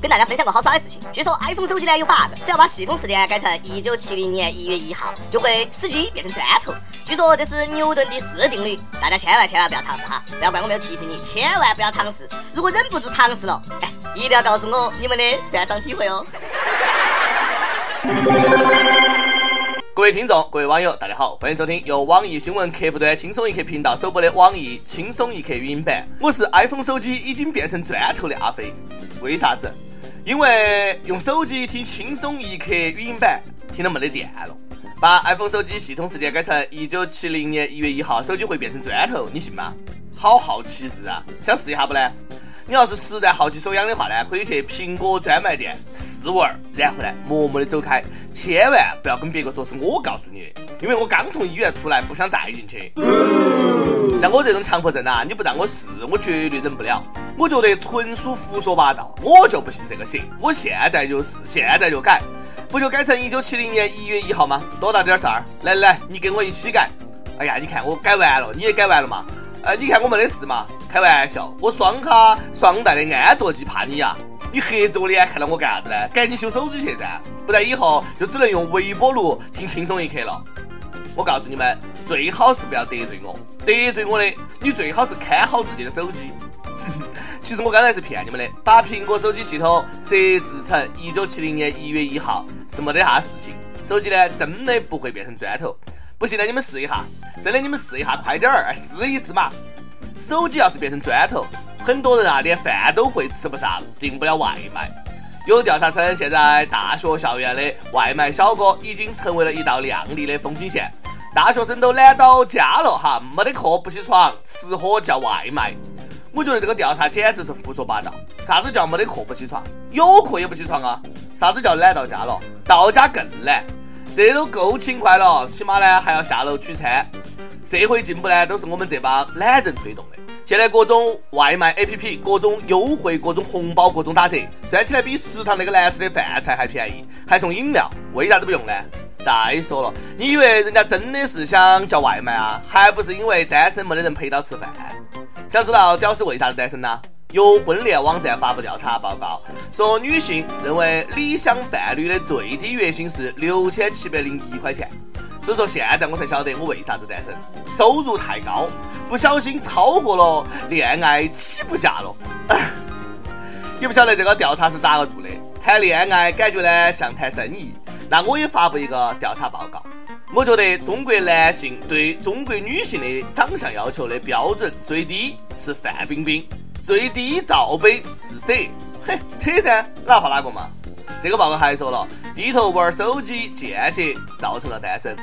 跟大家分享个好耍的事情，据说 iPhone 手机呢有 bug，只要把系统时间改成一九七零年一月一号，就会死机变成砖头。据说这是牛顿第四定律，大家千万千万不要尝试哈，不要怪我没有提醒你，千万不要尝试。如果忍不住尝试了，哎，一定要告诉我你们的擅长体会哦。各位听众，各位网友，大家好，欢迎收听由网易新闻客户端轻松一刻频道首播的网易轻松一刻语音版。我是 iPhone 手机已经变成砖头的阿飞，为啥子？因为用手机听轻松一刻语音版听了没得电了。把 iPhone 手机系统时间改成一九七零年一月一号，手机会变成砖头，你信吗？好好奇是不是啊？想试一下不呢？你要是实在好奇手痒的话呢，可以去苹果专卖店试玩，然后呢，默默的走开，千万不要跟别个说是我告诉你的，因为我刚从医院出来，不想再进去。像我这种强迫症啊，你不让我试，我绝对忍不了。我觉得纯属胡说八道，我就不信这个邪。我现在就试，现在就改，不就改成一九七零年一月一号吗？多大点事儿？来来，你跟我一起改。哎呀，你看我改完了，你也改完了嘛？呃，你看我没得事嘛？开玩笑，我双卡双待的安卓机怕你呀？你黑着我脸看到我干啥子呢？赶紧修手机去噻，不然以后就只能用微波炉听轻松一刻了。我告诉你们，最好是不要得罪我，得罪我的，你最好是看好自己的手机。其实我刚才是骗你们的，把苹果手机系统设置成一九七零年一月一号是没得啥事情，手机呢真的不会变成砖头。不信的，你们试一下，真的你们试一下，快点儿试一试嘛。手机要是变成砖头，很多人啊连饭都会吃不上，订不了外卖。有调查称，现在大学校园的外卖小哥已经成为了一道亮丽的风景线。大学生都懒到家了哈，没得课不起床，吃喝叫外卖。我觉得这个调查简直是胡说八道。啥子叫没得课不起床？有课也不起床啊？啥子叫懒到家了？到家更懒。这都够勤快了，起码呢还要下楼取餐。社会进步呢，都是我们这帮懒人推动的。现在各种外卖 APP，各种优惠，各种红包，各种打折，算起来比食堂那个难吃的饭菜还便宜，还送饮料，为啥子不用呢？再说了，你以为人家真的是想叫外卖啊？还不是因为单身没得人陪到吃饭？想知道屌丝为啥子单身呢？有婚恋网站发布调查报告，说女性认为理想伴侣的最低月薪是六千七百零一块钱。所以说现在我才晓得我为啥子单身，收入太高，不小心超过了恋爱起步价了。也不晓得这个调查是咋个做的？谈恋爱感觉呢像谈生意。那我也发布一个调查报告。我觉得中国男性对中国女性的长相要求的标准最低是范冰冰。最低罩杯是 C，嘿，扯噻，哪怕哪个嘛？这个报告还说了，低头玩手机间接造成了单身。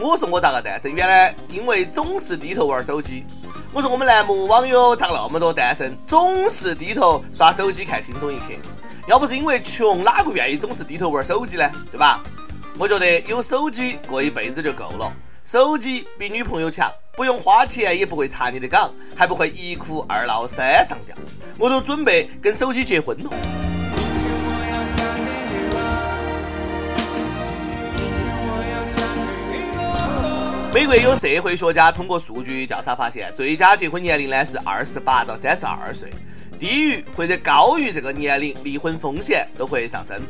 我说我咋个单身？原来因为总是低头玩手机。我说我们栏目网友咋那么多单身？总是低头刷手机看轻松一刻。要不是因为穷，哪个愿意总是低头玩手机呢？对吧？我觉得有手机过一辈子就够了。手机比女朋友强。不用花钱也不会查你的岗，还不会一哭二闹三上吊。我都准备跟手机结婚了。美国有社会学家通过数据调查发现，最佳结婚年龄呢是二十八到三十二岁，低于或者高于这个年龄，离婚风险都会上升。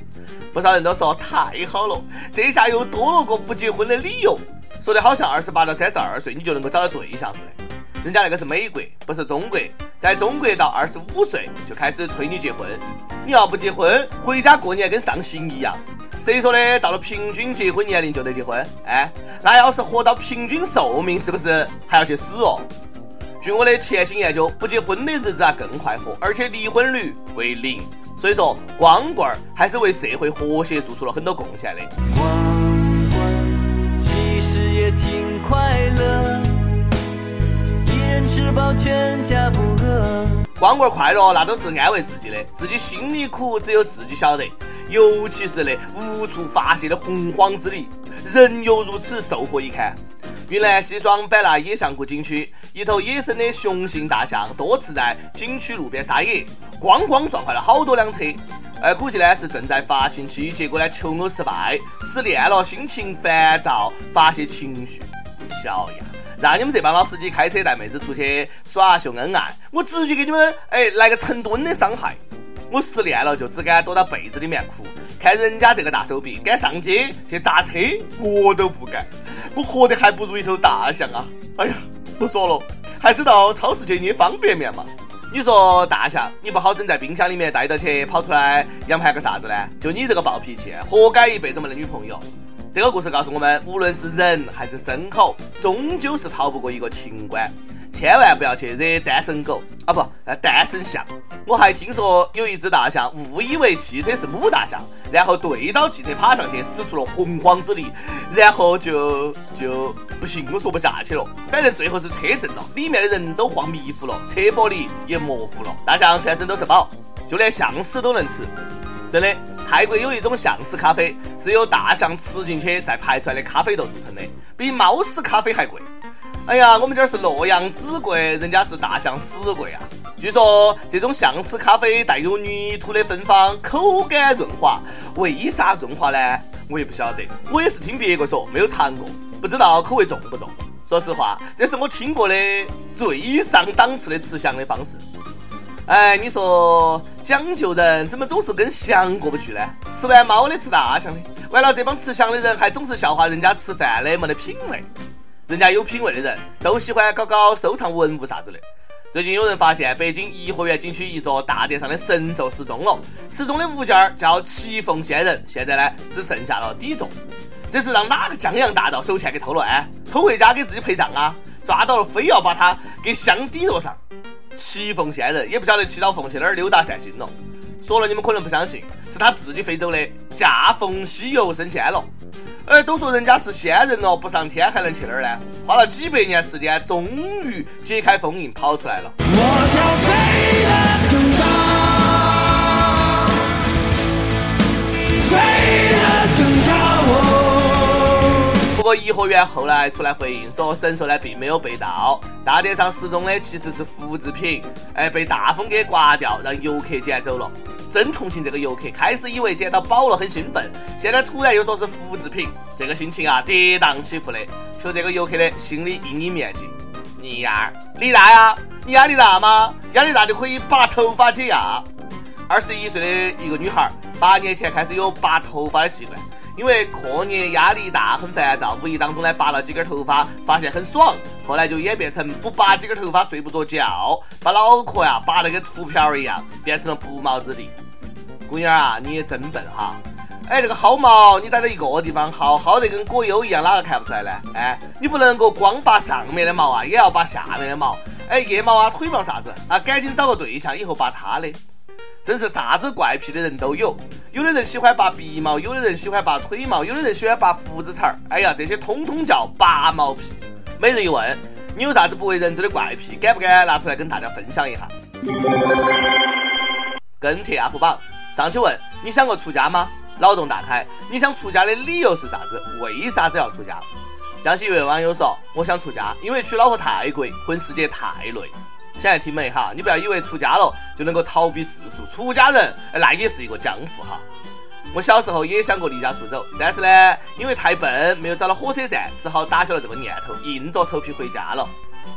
不少人都说太好了，这下又多了个不结婚的理由。说的好像二十八到三十二岁你就能够找到对象似的，人家那个是美国，不是中国。在中国到二十五岁就开始催你结婚，你要不结婚，回家过年跟上刑一样。谁说的？到了平均结婚年龄就得结婚？哎，那要是活到平均寿命，是不是还要去死哦？据我的潜心研究，不结婚的日子啊更快活，而且离婚率为零。所以说，光棍儿还是为社会和谐做出了很多贡献的。快乐，一人吃饱全家不饿。光棍快乐那都是安慰自己的，自己心里苦只有自己晓得。尤其是那无处发泄的洪荒之力，人犹如此，寿何以堪？云南西双版纳野象谷景区，一头野生的雄性大象多次在景区路边撒野，咣咣撞坏了好多辆车。哎，估计呢是正在发情期，结果呢求偶失败，失恋了，心情烦躁，发泄情绪。小样，让你们这帮老司机开车带妹子出去耍秀恩爱，我直接给你们哎来个成吨的伤害。我失恋了就只敢躲到被子里面哭，看人家这个大手臂，敢上街去砸车，我都不敢。我活得还不如一头大象啊！哎呀，不说了，还是到超市去捏方便面嘛。你说大象，你不好整在冰箱里面待到去，跑出来养盘个啥子呢？就你这个暴脾气，活该一辈子没得女朋友。这个故事告诉我们，无论是人还是牲口，终究是逃不过一个情关。千万不要去惹单身狗啊！不，单身象。我还听说有一只大象误以为汽车是母大象，然后对到汽车爬上去，使出了洪荒之力，然后就就不行，我说不下去了。反正最后是车震了，里面的人都晃迷糊了，车玻璃也模糊了。大象全身都是宝，就连象屎都能吃。真的，泰国有一种象屎咖啡，是由大象吃进去再排出来的咖啡豆做成的，比猫屎咖啡还贵。哎呀，我们这儿是洛阳纸贵，人家是大象屎贵啊！据说这种象屎咖啡带有泥土的芬芳，口感润滑。为啥润滑呢？我也不晓得，我也是听别个说，没有尝过，不知道口味重不重。说实话，这是我听过的最上档次的吃象的方式。哎，你说讲究人怎么总是跟翔过不去呢？吃完猫的吃大象的，完了这帮吃翔的人还总是笑话人家吃饭的没得品味。人家有品位的人都喜欢搞搞收藏文物啥子的。最近有人发现北京颐和园景区一座大殿上的神兽失踪了，失踪的物件叫奇凤仙人，现在呢只剩下了底座。这是让哪个江洋大盗手欠给偷了？哎，偷回家给自己陪葬啊？抓到了非要把它给镶底座上。七凤仙人也不晓得骑到凤去哪儿溜达散心了。说了你们可能不相信，是他自己飞走的，驾凤西游升仙了。哎，都说人家是仙人了，不上天还能去哪儿呢？花了几百年时间，终于解开封印，跑出来了。不过颐和园后来出来回应说，神兽呢并没有被盗，大殿上失踪的其实是复制品，哎，被大风给刮掉，让游客捡走了。真同情这个游客，开始以为捡到宝了很兴奋，现在突然又说是复制品，这个心情啊跌宕起伏的。求这个游客的心理阴影面积，你呀，你大呀？你压力大吗？压力大就可以拔头发解压。二十一岁的一个女孩，八年前开始有拔头发的习惯，因为课业压力大很烦躁，无意当中呢拔了几根头发，发现很爽，后来就演变成不拔几根头发睡不着觉，把脑壳呀拔得跟秃瓢儿一样，变成了不毛之地。姑娘啊，你也真笨哈！哎，这个薅毛你待在一个地方薅，薅得跟果优一样，哪个看不出来呢？哎，你不能够光拔上面的毛啊，也要拔下面的毛。哎，腋毛啊，腿毛啥子啊？赶紧找个对象，以后拔他的。真是啥子怪癖的人都有，有的人喜欢拔鼻毛，有的人喜欢拔腿毛，有的人喜欢拔胡子茬儿。哎呀，这些通通叫拔毛癖。每日一问，你有啥子不为人知的怪癖？敢不敢拿出来跟大家分享一下？跟帖 UP 榜。上去问你想过出家吗？脑洞大开，你想出家的理由是啥子？为啥子要出家？江西一位网友说：“我想出家，因为娶老婆太贵，混世界太累。”想来听没哈？你不要以为出家了就能够逃避世俗，出家人那也是一个江湖哈。我小时候也想过离家出走，但是呢，因为太笨，没有找到火车站，只好打消了这个念头，硬着头皮回家了。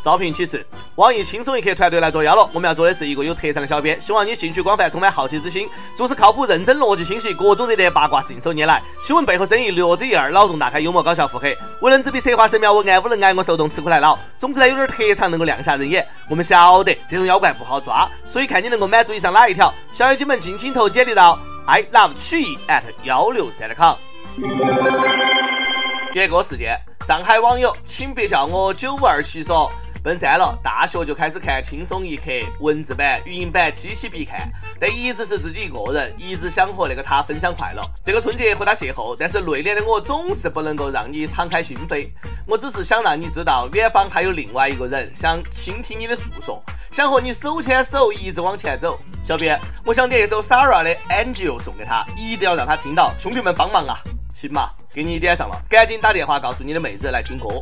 招聘启事：网易轻松一刻团队来作妖了。我们要做的是一个有特长的小编，希望你兴趣广泛，充满好奇之心，做事靠谱、认真、逻辑清晰，各种热点八卦信手拈来，新闻背后深意略知一二，脑洞大开，幽默搞笑，腹黑，无能执笔，策划神妙，文案无能挨我受动，吃苦耐劳。总之呢，有点特长能够亮瞎人眼。我们晓得这种妖怪不好抓，所以看你能够满足以上哪一条。小妖精们尽情投简历到 i love 曲艺 at 幺六三 com。点歌时间，上海网友，请别笑我九五二七说。奔三了，大学就开始看轻松一刻，文字版、语音版期期必看，但一直是自己一个人，一直想和那个他分享快乐。这个春节和他邂逅，但是内敛的我总是不能够让你敞开心扉。我只是想让你知道，远方还有另外一个人想倾听你的诉说，想和你手牵手一直往前走。小编，我想点一首 Sara 的 Angel 送给他，一定要让他听到，兄弟们帮忙啊！行嘛，给你点上了，赶紧打电话告诉你的妹子来听歌。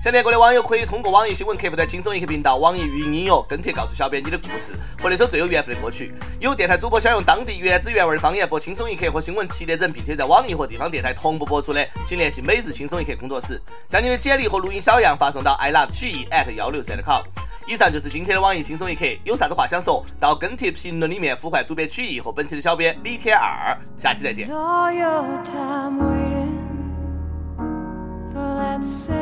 想点歌的网友可以通过网易新闻客户端轻松一刻频道、网易云音乐跟帖告诉小编你的故事和那首最有缘分的歌曲。有电台主播想用当地原汁原味的方言播轻松一刻和新闻七点整，并且在网易和地方电台同步播出的，请联系每日轻松一刻工作室，将你的简历和录音小样发送到 i love 曲艺 at 幺六三 com。以上就是今天的网易轻松一刻，有啥子话想说，到跟帖评论里面呼唤主编曲艺和本期的小编李天二，下期再见。for let's say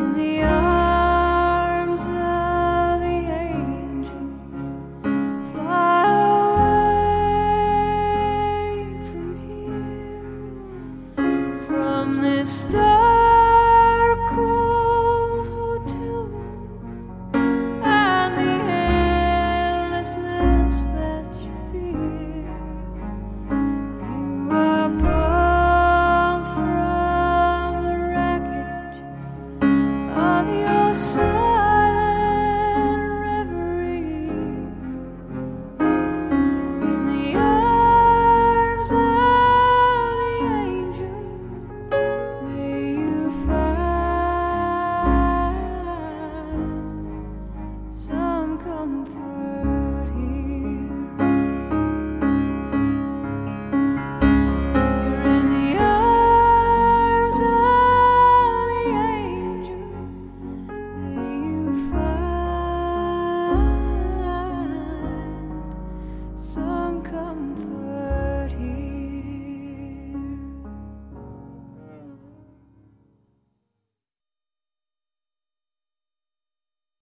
in the